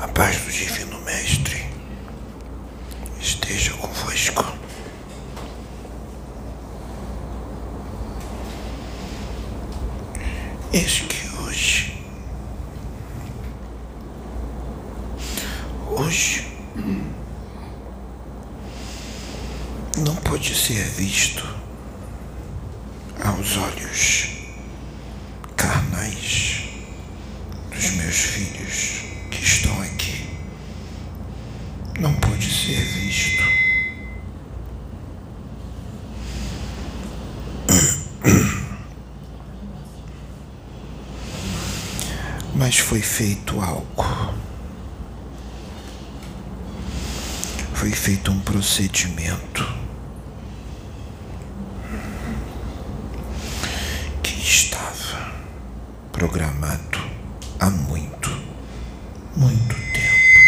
A paz do Divino Mestre esteja convosco. Eis que hoje, hoje, não pode ser visto aos olhos carnais dos meus filhos que estão aqui. Não pode ser visto. Mas foi feito algo. Foi feito um procedimento que estava programado há muito, muito tempo.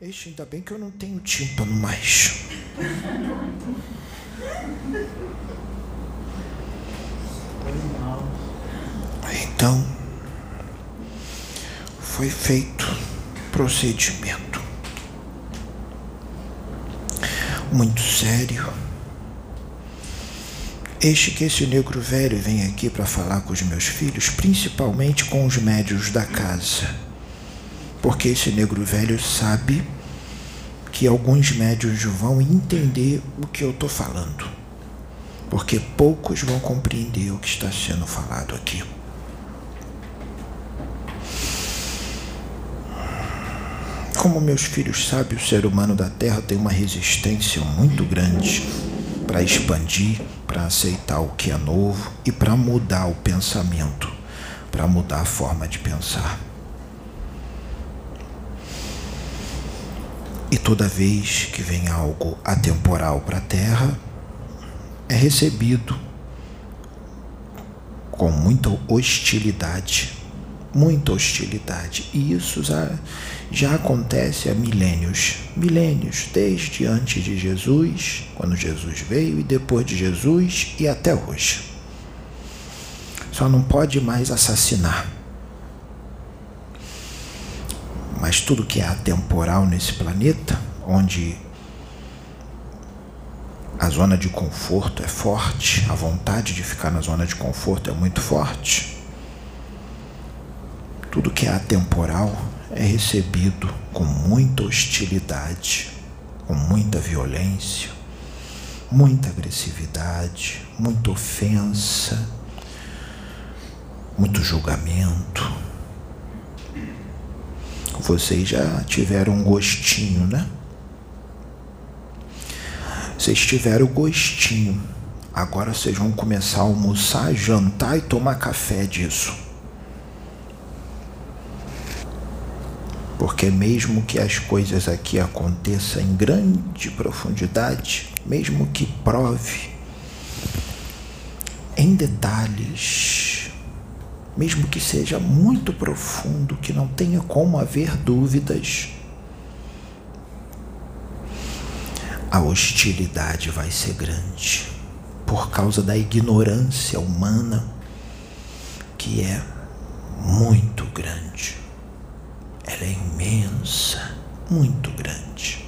Eixe, ainda bem que eu não tenho tímpano mais. Então, foi feito procedimento muito sério. Este que esse negro velho vem aqui para falar com os meus filhos, principalmente com os médios da casa. Porque esse negro velho sabe que alguns médios vão entender o que eu estou falando. Porque poucos vão compreender o que está sendo falado aqui. Como meus filhos sabem, o ser humano da Terra tem uma resistência muito grande para expandir, para aceitar o que é novo e para mudar o pensamento, para mudar a forma de pensar. E toda vez que vem algo atemporal para a Terra, é recebido com muita hostilidade, muita hostilidade. E isso já, acontece há milênios, milênios, desde antes de Jesus, quando Jesus veio, e depois de Jesus e até hoje. Só não pode mais assassinar. Mas tudo que é atemporal nesse planeta, onde a zona de conforto é forte, a vontade de ficar na zona de conforto é muito forte. Tudo que é atemporal é recebido com muita hostilidade, com muita violência, muita agressividade, muita ofensa, muito julgamento. Vocês já tiveram um gostinho, né? Vocês tiveram gostinho. Agora vocês vão começar a almoçar, jantar e tomar café disso. Porque mesmo que as coisas aqui aconteçam em grande profundidade, mesmo que prove em detalhes, mesmo que seja muito profundo, que não tenha como haver dúvidas, a hostilidade vai ser grande por causa da ignorância humana que é muito grande. Ela é imensa, muito grande.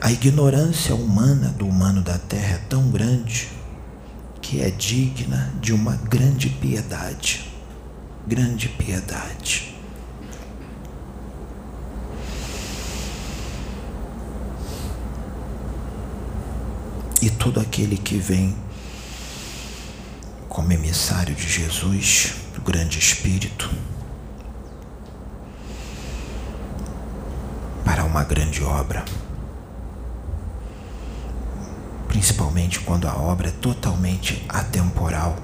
A ignorância humana do humano da terra é tão grande que é digna de uma grande piedade. Grande piedade. E todo aquele que vem como emissário de Jesus, do grande Espírito, uma grande obra, principalmente quando a obra é totalmente atemporal,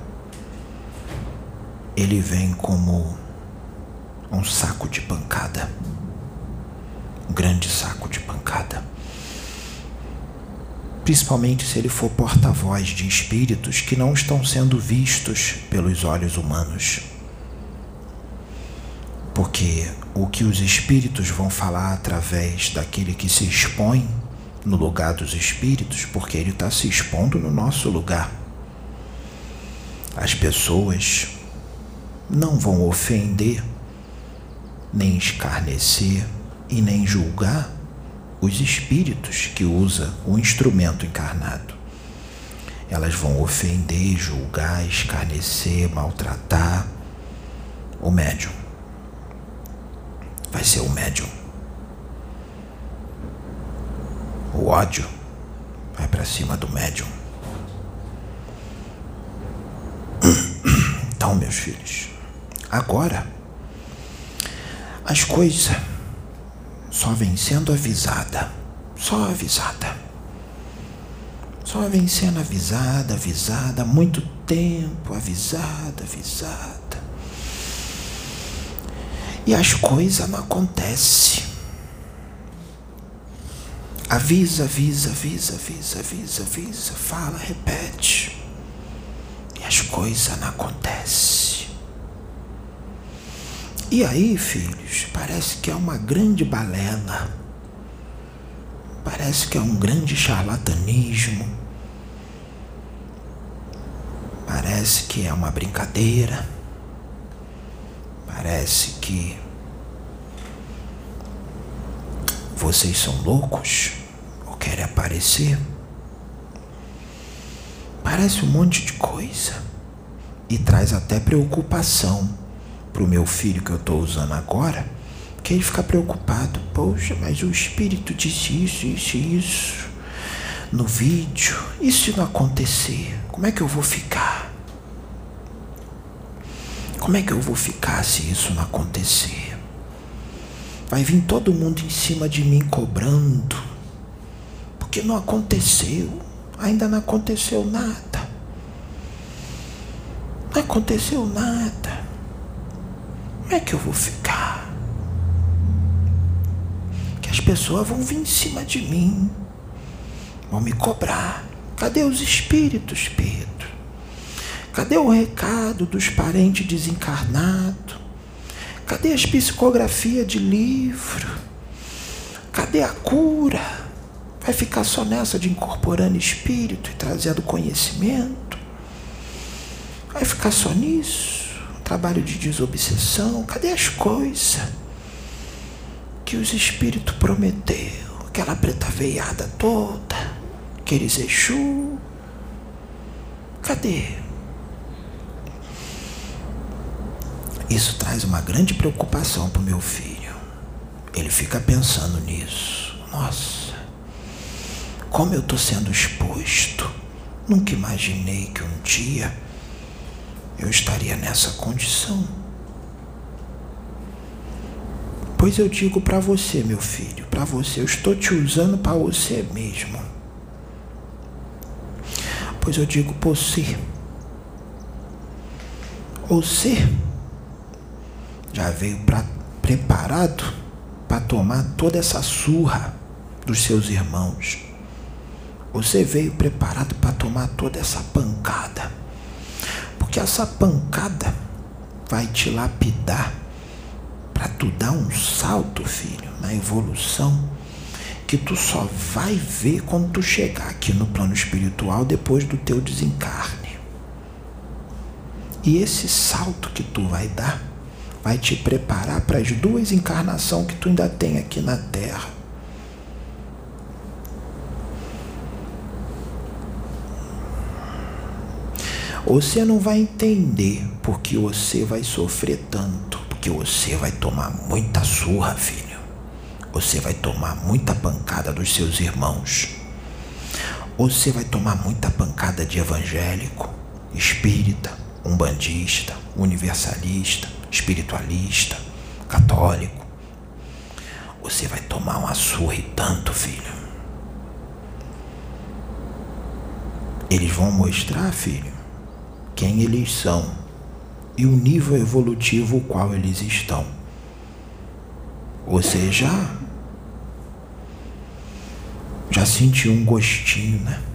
ele vem como um saco de pancada, um grande saco de pancada. Principalmente se ele for porta-voz de espíritos que não estão sendo vistos pelos olhos humanos. Porque o que os espíritos vão falar através daquele que se expõe no lugar dos espíritos, porque ele está se expondo no nosso lugar. As pessoas não vão ofender, nem escarnecer e nem julgar os espíritos que usa o instrumento encarnado. Elas vão ofender, julgar, escarnecer, maltratar o médium. Vai ser o médium. O ódio vai para cima do médium. Então, meus filhos, agora as coisas só vem sendo avisada, só avisada. Só vem sendo avisada, avisada, muito tempo, avisada, avisada. E as coisas não acontecem. Avisa, avisa, avisa, avisa, avisa, avisa, fala, repete. E as coisas não acontecem. E aí, filhos, parece que é uma grande balela. Parece que é um grande charlatanismo. Parece que é uma brincadeira. Parece que vocês são loucos ou querem aparecer. Parece um monte de coisa e traz até preocupação para o meu filho que eu estou usando agora, que ele fica preocupado. Poxa, mas o espírito disse isso, isso isso no vídeo. E se não acontecer? Como é que eu vou ficar? Como é que eu vou ficar se isso não acontecer? Vai vir todo mundo em cima de mim cobrando, porque não aconteceu, ainda não aconteceu nada. Não aconteceu nada. Como é que eu vou ficar? Que as pessoas vão vir em cima de mim, vão me cobrar. Cadê os espíritos, Pedro? Cadê o recado dos parentes desencarnados? Cadê as psicografias de livro? Cadê a cura? Vai ficar só nessa de incorporando espírito e trazendo conhecimento? Vai ficar só nisso? trabalho de desobsessão, cadê as coisas que os espíritos prometeu? Aquela preta veiada toda, aqueles Exu, cadê? Isso traz uma grande preocupação para o meu filho. Ele fica pensando nisso. Nossa, como eu estou sendo exposto. Nunca imaginei que um dia eu estaria nessa condição. Pois eu digo para você, meu filho, para você, eu estou te usando para você mesmo. Pois eu digo para você, você já veio pra, preparado para tomar toda essa surra dos seus irmãos. Você veio preparado para tomar toda essa pancada. Porque essa pancada vai te lapidar para tu dar um salto, filho, na evolução que tu só vai ver quando tu chegar aqui no plano espiritual depois do teu desencarne. E esse salto que tu vai dar vai te preparar para as duas encarnações que tu ainda tem aqui na Terra. Você não vai entender porque você vai sofrer tanto, porque você vai tomar muita surra, filho. Você vai tomar muita pancada dos seus irmãos. Você vai tomar muita pancada de evangélico, espírita, umbandista, universalista, espiritualista, católico. Você vai tomar uma surra e tanto, filho. Eles vão mostrar, filho, quem eles são e o nível evolutivo qual eles estão. Você já já sentiu um gostinho, né?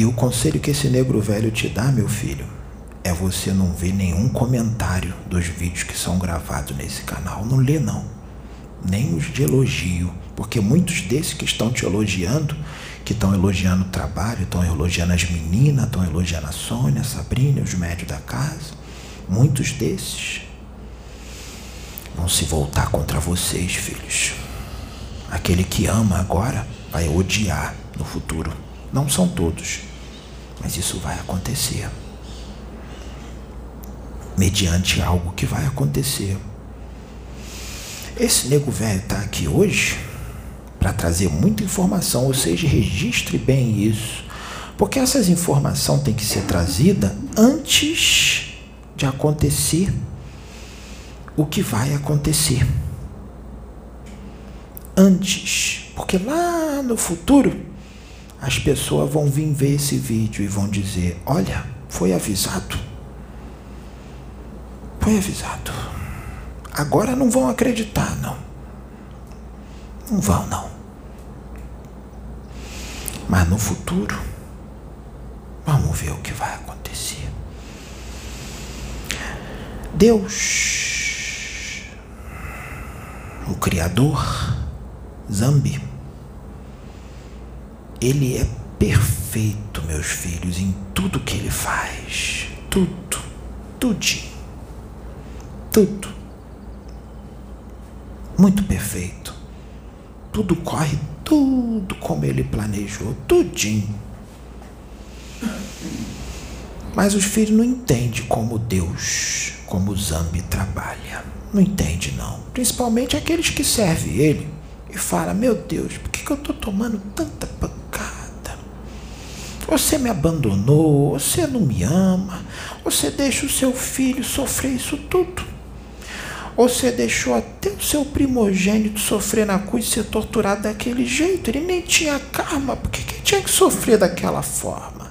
E o conselho que esse negro velho te dá, meu filho, é você não ver nenhum comentário dos vídeos que são gravados nesse canal. Não lê não. Nem os de elogio porque muitos desses que estão te elogiando, que estão elogiando o trabalho, estão elogiando as meninas, estão elogiando a Sônia, a Sabrina, os médios da casa. Muitos desses vão se voltar contra vocês, filhos. Aquele que ama agora vai odiar no futuro. Não são todos, mas isso vai acontecer. Mediante algo que vai acontecer. Esse nego velho está aqui hoje para trazer muita informação, ou seja, registre bem isso. Porque essas informações têm que ser trazidas antes de acontecer o que vai acontecer. Antes. Porque lá no futuro, as pessoas vão vir ver esse vídeo e vão dizer: Olha, foi avisado. Foi avisado. Agora não vão acreditar, não. Não vão, não. Mas no futuro, vamos ver o que vai acontecer. Deus, o Criador, Zambi, ele é perfeito, meus filhos, em tudo que ele faz. Tudo, tudinho. Tudo. Muito perfeito. Tudo corre tudo como ele planejou, tudinho. Mas os filhos não entendem como Deus, como Zambi trabalha. Não entende não. Principalmente aqueles que servem ele e fala: Meu Deus, que, eu estou tomando tanta pancada? Você me abandonou, você não me ama, você deixa o seu filho sofrer isso tudo. Você deixou até o seu primogênito sofrer na cruz e ser torturado daquele jeito. Ele nem tinha karma, por que tinha que sofrer daquela forma?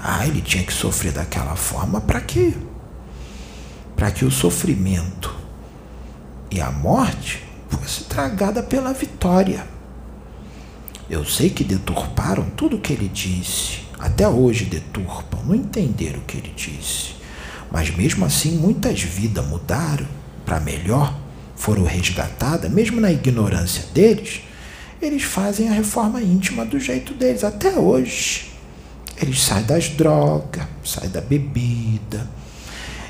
Ah, ele tinha que sofrer daquela forma para quê? Para que o sofrimento e a morte fosse tragada pela vitória. Eu sei que deturparam tudo o que ele disse, até hoje deturpam, não entenderam o que ele disse. Mas mesmo assim, muitas vidas mudaram para melhor, foram resgatadas, mesmo na ignorância deles, eles fazem a reforma íntima do jeito deles até hoje. Eles saem das drogas, saem da bebida,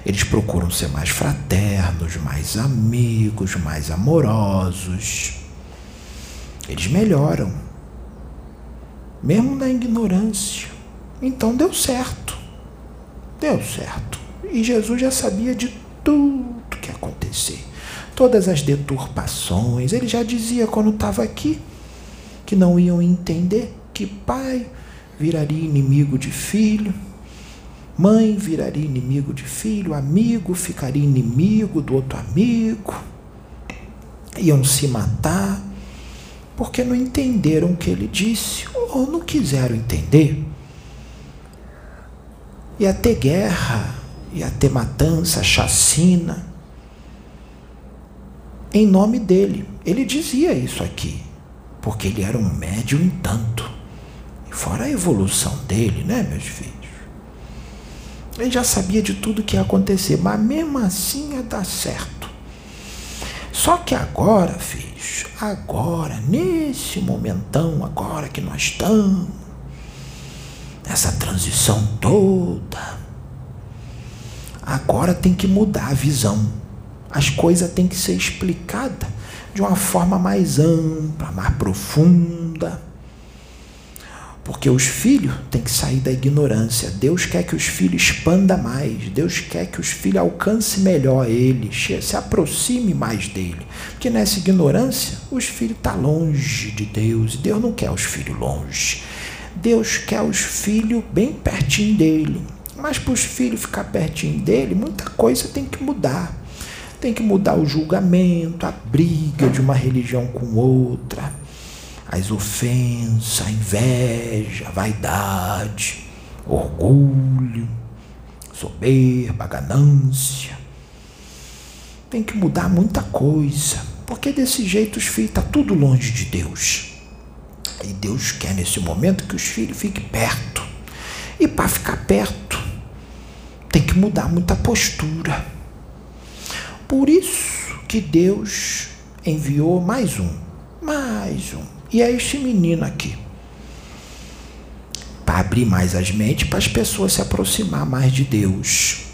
eles procuram ser mais fraternos, mais amigos, mais amorosos. Eles melhoram, mesmo na ignorância. Então deu certo. Deu certo. E Jesus já sabia de tudo que ia acontecer. Todas as deturpações. Ele já dizia quando estava aqui que não iam entender que pai viraria inimigo de filho Mãe viraria inimigo de filho, amigo ficaria inimigo do outro amigo, iam se matar, porque não entenderam o que ele disse, ou não quiseram entender. Ia ter guerra, ia ter matança, chacina, em nome dele. Ele dizia isso aqui, porque ele era um médium em tanto. Fora a evolução dele, né, meus filhos? Ele já sabia de tudo que ia acontecer, mas mesmo assim ia dar certo. Só que agora, filhos, agora, nesse momentão, agora que nós estamos, essa transição toda, agora tem que mudar a visão. As coisas têm que ser explicadas de uma forma mais ampla, mais profunda porque os filhos têm que sair da ignorância. Deus quer que os filhos expanda mais. Deus quer que os filhos alcance melhor ele, se aproxime mais dele. Porque nessa ignorância, os filhos estão tá longe de Deus. Deus não quer os filhos longe. Deus quer os filhos bem pertinho dele. Mas para os filhos ficar pertinho dele, muita coisa tem que mudar. Tem que mudar o julgamento, a briga de uma religião com outra as ofensas, a inveja, a vaidade, orgulho, soberba, ganância. Tem que mudar muita coisa, porque desse jeito os filhos estão tá tudo longe de Deus. E Deus quer nesse momento que os filhos fiquem perto. E para ficar perto, tem que mudar muita postura. Por isso que Deus enviou mais um, mais um e é este menino aqui. para abrir mais as mentes, para as pessoas se aproximar mais de Deus.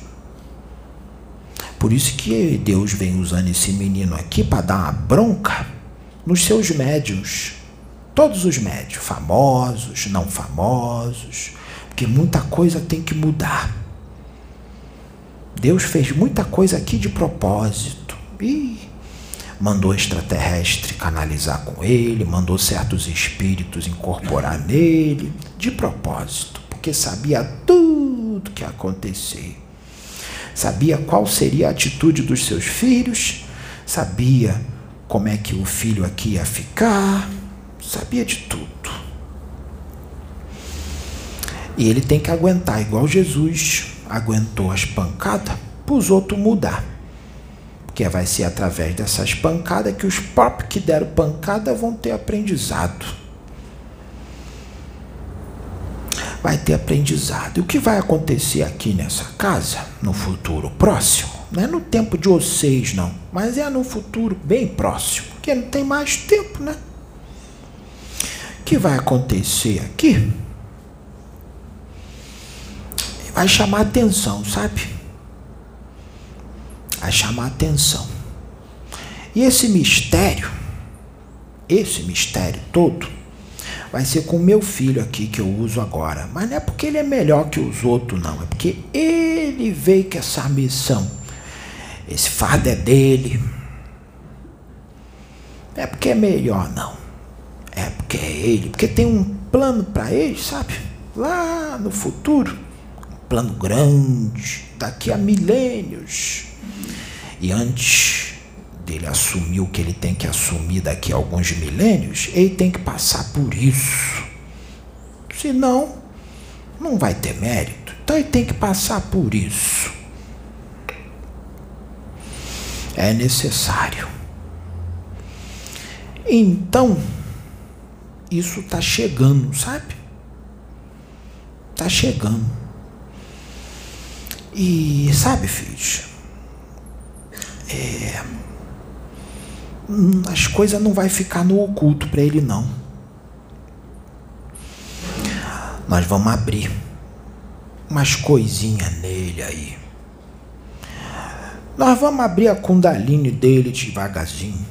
Por isso que Deus vem usando esse menino aqui para dar uma bronca nos seus médios. Todos os médios, famosos, não famosos, porque muita coisa tem que mudar. Deus fez muita coisa aqui de propósito. E mandou extraterrestre canalizar com ele, mandou certos espíritos incorporar nele, de propósito, porque sabia tudo que ia acontecer. Sabia qual seria a atitude dos seus filhos, sabia como é que o filho aqui ia ficar, sabia de tudo. E ele tem que aguentar, igual Jesus aguentou as pancadas, para os outros mudar. Porque vai ser através dessas pancadas que os próprios que deram pancada vão ter aprendizado. Vai ter aprendizado. E o que vai acontecer aqui nessa casa, no futuro próximo, não é no tempo de vocês, não, mas é no futuro bem próximo, porque não tem mais tempo, né? O que vai acontecer aqui? Vai chamar atenção, sabe? Vai chamar atenção. E esse mistério, esse mistério todo, vai ser com meu filho aqui que eu uso agora. Mas não é porque ele é melhor que os outros, não. É porque ele veio com essa missão. Esse fardo é dele. Não é porque é melhor, não. É porque é ele. Porque tem um plano para ele, sabe? Lá no futuro. Um plano grande. Daqui a milênios. E antes dele assumir o que ele tem que assumir daqui a alguns milênios, ele tem que passar por isso. Senão, não vai ter mérito. Então ele tem que passar por isso. É necessário. Então, isso está chegando, sabe? Está chegando. E sabe, filhos? É, hum, as coisas não vai ficar no oculto para ele não. Nós vamos abrir umas coisinhas nele aí. Nós vamos abrir a Kundalini dele devagarzinho.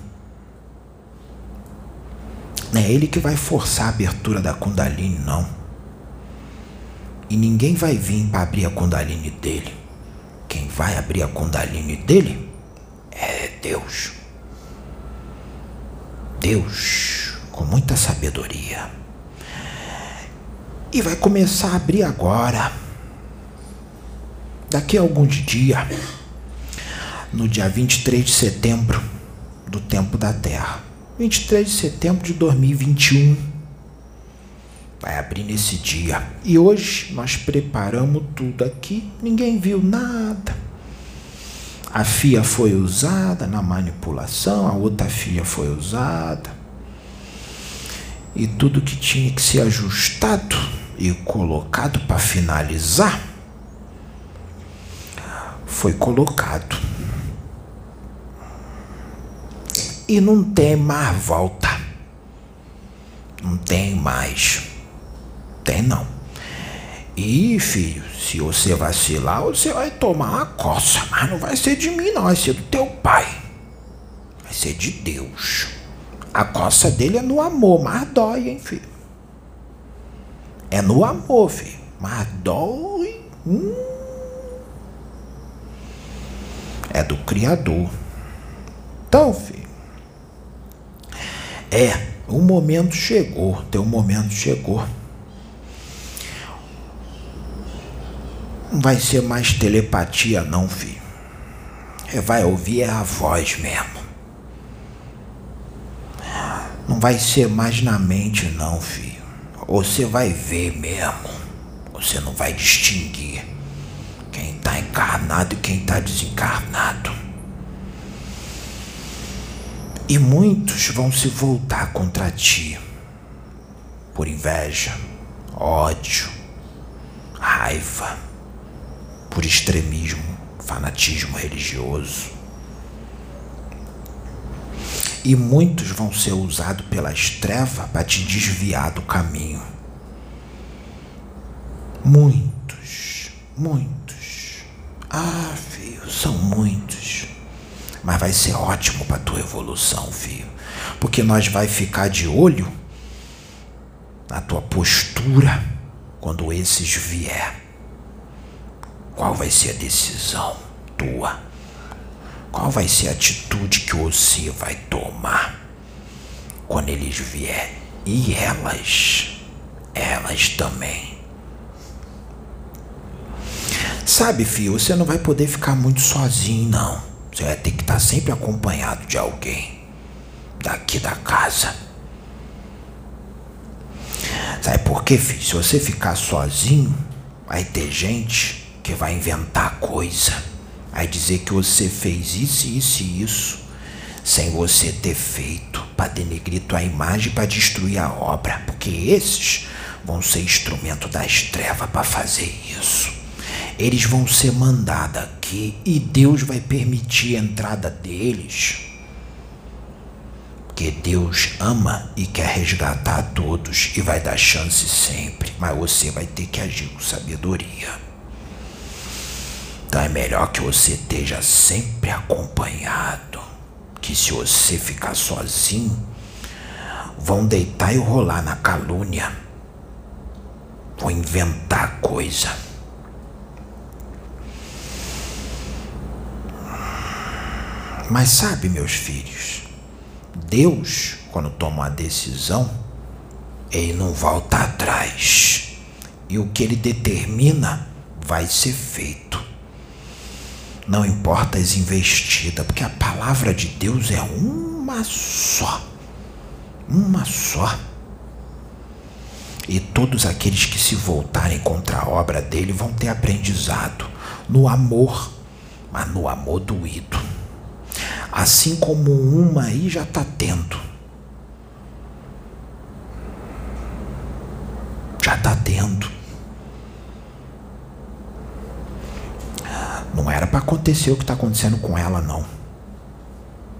Não é ele que vai forçar a abertura da Kundalini, não. E ninguém vai vir para abrir a Kundalini dele. Quem vai abrir a Kundalini dele é Deus. Deus com muita sabedoria. E vai começar a abrir agora. Daqui a alguns dias, no dia 23 de setembro do tempo da Terra. 23 de setembro de 2021. Vai abrir nesse dia. E hoje nós preparamos tudo aqui. Ninguém viu nada a FIA foi usada na manipulação, a outra FIA foi usada. E tudo que tinha que ser ajustado e colocado para finalizar foi colocado. E não tem mais volta. Não tem mais. Tem não. E filho, se você vacilar, você vai tomar uma coça. Mas não vai ser de mim, não. Vai ser do teu pai. Vai ser de Deus. A coça dele é no amor, mas dói, hein, filho? É no amor, filho. Mas dói. Hum. É do Criador. Então, filho. É, o momento chegou. Teu momento chegou. Não vai ser mais telepatia, não, filho. Você vai ouvir é a voz mesmo. Não vai ser mais na mente, não, filho. Você vai ver mesmo. Você não vai distinguir quem está encarnado e quem está desencarnado. E muitos vão se voltar contra ti por inveja, ódio, raiva por extremismo, fanatismo religioso. E muitos vão ser usados pelas trevas para te desviar do caminho. Muitos, muitos. Ah, filho, são muitos. Mas vai ser ótimo para tua evolução, filho. Porque nós vai ficar de olho na tua postura quando esses vier. Qual vai ser a decisão tua? Qual vai ser a atitude que você vai tomar quando eles vier? E elas, elas também. Sabe, filho, você não vai poder ficar muito sozinho, não. Você vai ter que estar sempre acompanhado de alguém daqui da casa. Sabe por quê, filho? Se você ficar sozinho, vai ter gente que vai inventar coisa. Vai dizer que você fez isso, isso e isso, sem você ter feito, para denegrir tua imagem, para destruir a obra. Porque esses vão ser instrumento das trevas para fazer isso. Eles vão ser mandados aqui e Deus vai permitir a entrada deles. Porque Deus ama e quer resgatar todos e vai dar chance sempre, mas você vai ter que agir com sabedoria. Então é melhor que você esteja sempre acompanhado. Que se você ficar sozinho, vão deitar e rolar na calúnia. Vão inventar coisa. Mas sabe, meus filhos, Deus, quando toma uma decisão, ele não volta atrás. E o que ele determina vai ser feito. Não importa as investidas, porque a palavra de Deus é uma só. Uma só. E todos aqueles que se voltarem contra a obra dele vão ter aprendizado no amor, mas no amor doído. Assim como uma aí já está tendo. Já está tendo. Não era para acontecer o que está acontecendo com ela, não.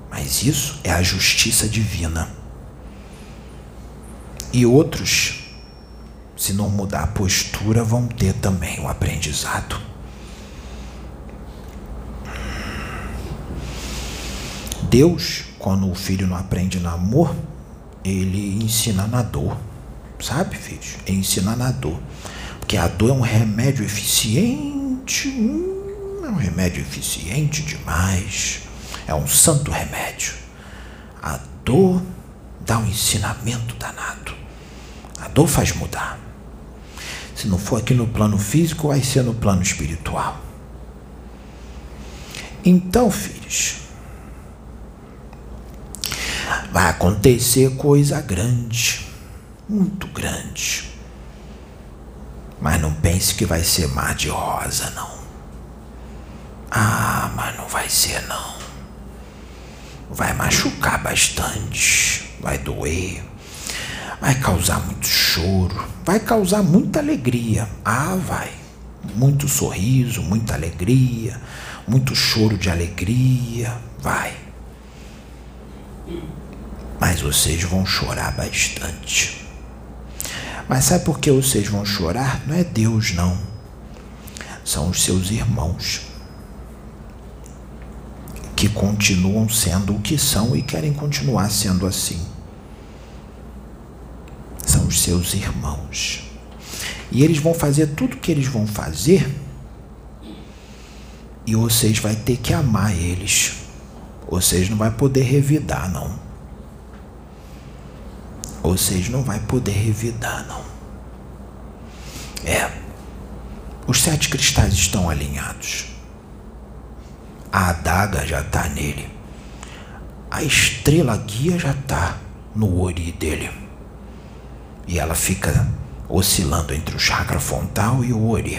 Mas isso é a justiça divina. E outros, se não mudar a postura, vão ter também o aprendizado. Deus, quando o filho não aprende no amor, ele ensina na dor. Sabe, filho? Ele ensina na dor. Porque a dor é um remédio eficiente. Hum é um remédio eficiente demais. É um santo remédio. A dor dá um ensinamento danado. A dor faz mudar. Se não for aqui no plano físico, vai ser no plano espiritual. Então, filhos, vai acontecer coisa grande, muito grande. Mas não pense que vai ser mar de rosa, não. Vai ser não. Vai machucar bastante, vai doer, vai causar muito choro, vai causar muita alegria. Ah, vai. Muito sorriso, muita alegria, muito choro de alegria, vai. Mas vocês vão chorar bastante. Mas sabe por que vocês vão chorar? Não é Deus, não. São os seus irmãos que continuam sendo o que são e querem continuar sendo assim. São os seus irmãos. E eles vão fazer tudo o que eles vão fazer e vocês vai ter que amar eles. Vocês não vai poder revidar, não. Vocês não vai poder revidar, não. É. Os sete cristais estão alinhados. A adaga já está nele. A estrela guia já está no ori dele. E ela fica oscilando entre o chakra frontal e o ori.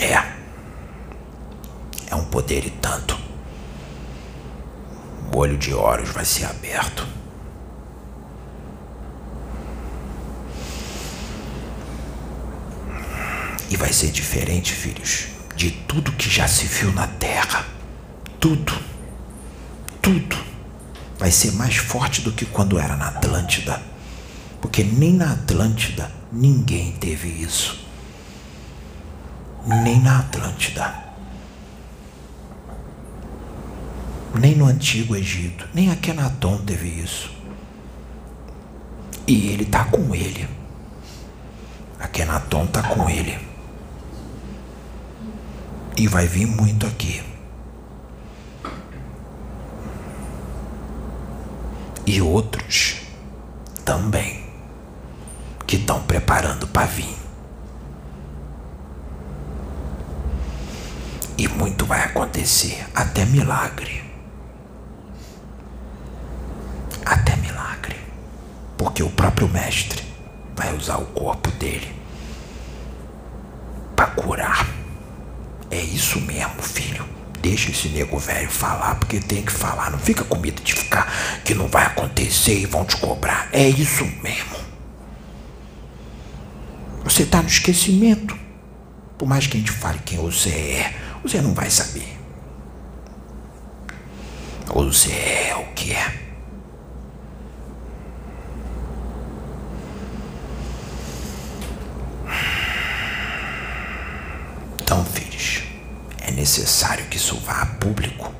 É. É um poder e tanto. O olho de Horus vai ser aberto. E vai ser diferente, filhos, de tudo que já se viu na terra. Tudo. Tudo. vai ser mais forte do que quando era na Atlântida. Porque nem na Atlântida ninguém teve isso. Nem na Atlântida. Nem no Antigo Egito. Nem Akenaton teve isso. E ele está com ele. Akenaton está com ele. E vai vir muito aqui. E outros também que estão preparando para vir. E muito vai acontecer, até milagre. Até milagre. Porque o próprio Mestre vai usar o corpo dele para curar. É isso mesmo, filho. Deixa esse nego velho falar, porque tem que falar. Não fica com medo de ficar que não vai acontecer e vão te cobrar. É isso mesmo. Você está no esquecimento. Por mais que a gente fale quem você é, você não vai saber. Você é o que é. Então, filhos, é necessário que isso vá a público.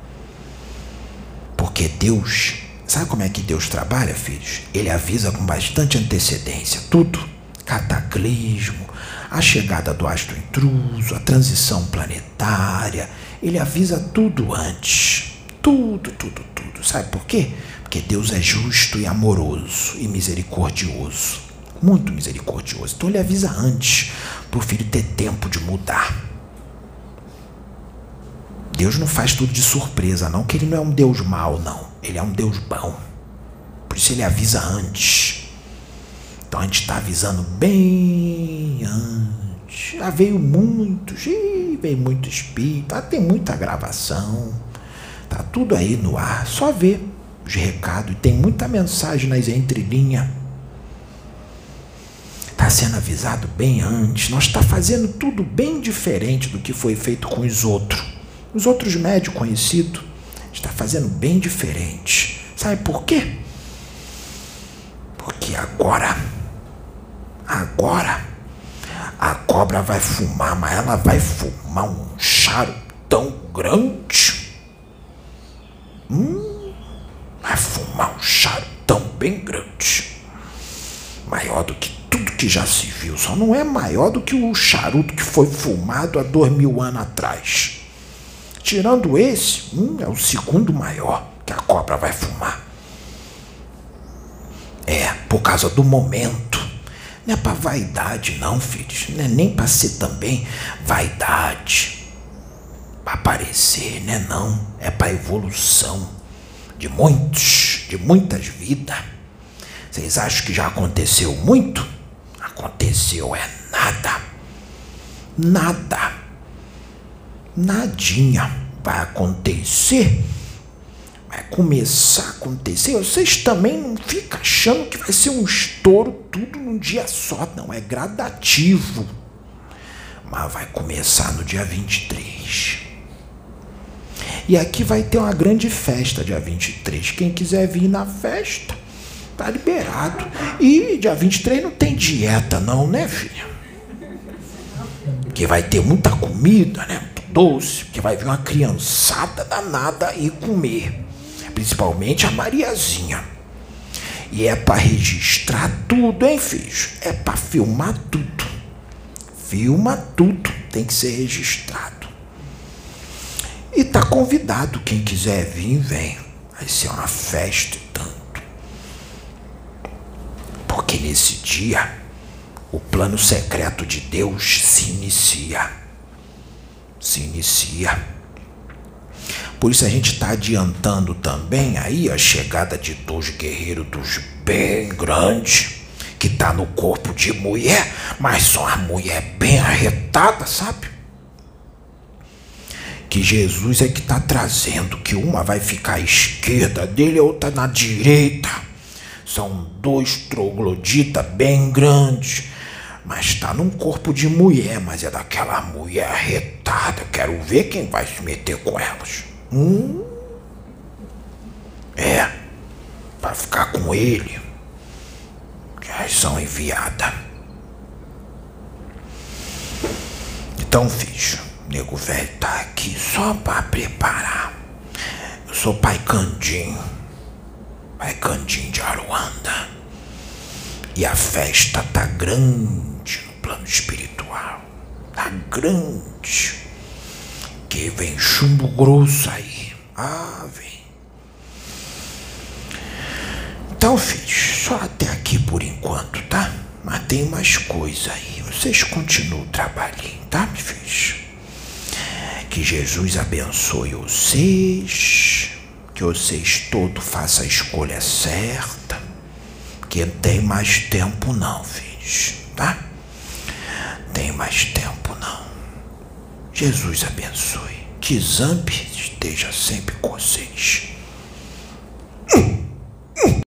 Porque Deus, sabe como é que Deus trabalha, filhos? Ele avisa com bastante antecedência tudo cataclismo, a chegada do astro intruso, a transição planetária. Ele avisa tudo antes. Tudo, tudo, tudo. Sabe por quê? Porque Deus é justo e amoroso e misericordioso. Muito misericordioso. Então ele avisa antes para o filho ter tempo de mudar. Deus não faz tudo de surpresa, não, que ele não é um Deus mau, não. Ele é um Deus bom. Por isso ele avisa antes. Então a gente está avisando bem antes. Já veio muitos, veio muito espírito, ah, tem muita gravação. Tá tudo aí no ar, só ver os recados. Tem muita mensagem nas entrelinhas. Está sendo avisado bem antes. Nós está fazendo tudo bem diferente do que foi feito com os outros. Os outros médios conhecidos está fazendo bem diferente. Sabe por quê? Porque agora Agora, a cobra vai fumar, mas ela vai fumar um charutão grande. Hum, vai fumar um charutão bem grande. Maior do que tudo que já se viu. Só não é maior do que o charuto que foi fumado há dois mil anos atrás. Tirando esse, hum, é o segundo maior que a cobra vai fumar. É, por causa do momento. Não é para vaidade, não, filhos. Não é nem para ser também vaidade. Para aparecer, né? Não. É para evolução de muitos, de muitas vidas. Vocês acham que já aconteceu muito? Aconteceu é nada. Nada. Nadinha vai acontecer vai começar a acontecer, vocês também não ficam achando que vai ser um estouro tudo num dia só, não, é gradativo. Mas vai começar no dia 23. E aqui vai ter uma grande festa dia 23. Quem quiser vir na festa, tá liberado. E dia 23 não tem dieta não, né, filha? Porque vai ter muita comida, né? Doce, porque vai vir uma criançada danada e comer principalmente a Mariazinha. E é para registrar tudo, hein, filho? É para filmar tudo. Filma tudo, tem que ser registrado. E tá convidado, quem quiser vir, vem. Vai ser uma festa e tanto. Porque nesse dia, o plano secreto de Deus se inicia. Se inicia. Por isso a gente está adiantando também aí a chegada de dois guerreiros dos bem grandes, que tá no corpo de mulher, mas são a mulher bem arretada, sabe? Que Jesus é que está trazendo, que uma vai ficar à esquerda dele, a outra na direita. São dois trogloditas bem grandes mas está num corpo de mulher, mas é daquela mulher arretada. Quero ver quem vai se meter com elas. Hum? É. com ele, já são enviadas. Então, filho, nego velho tá aqui só para preparar. Eu sou pai Candinho, pai Candinho de Aruanda. E a festa tá grande plano espiritual. Tá grande. Que vem chumbo grosso aí. Ah, vem. Então, filhos, só até aqui por enquanto, tá? Mas tem mais coisa aí. Vocês continuam trabalhando, tá, meus filhos? Que Jesus abençoe vocês. Que vocês todos façam a escolha certa. Que não tem mais tempo não, filhos, tá? mais tempo, não. Jesus abençoe. Que Zamp esteja sempre com vocês.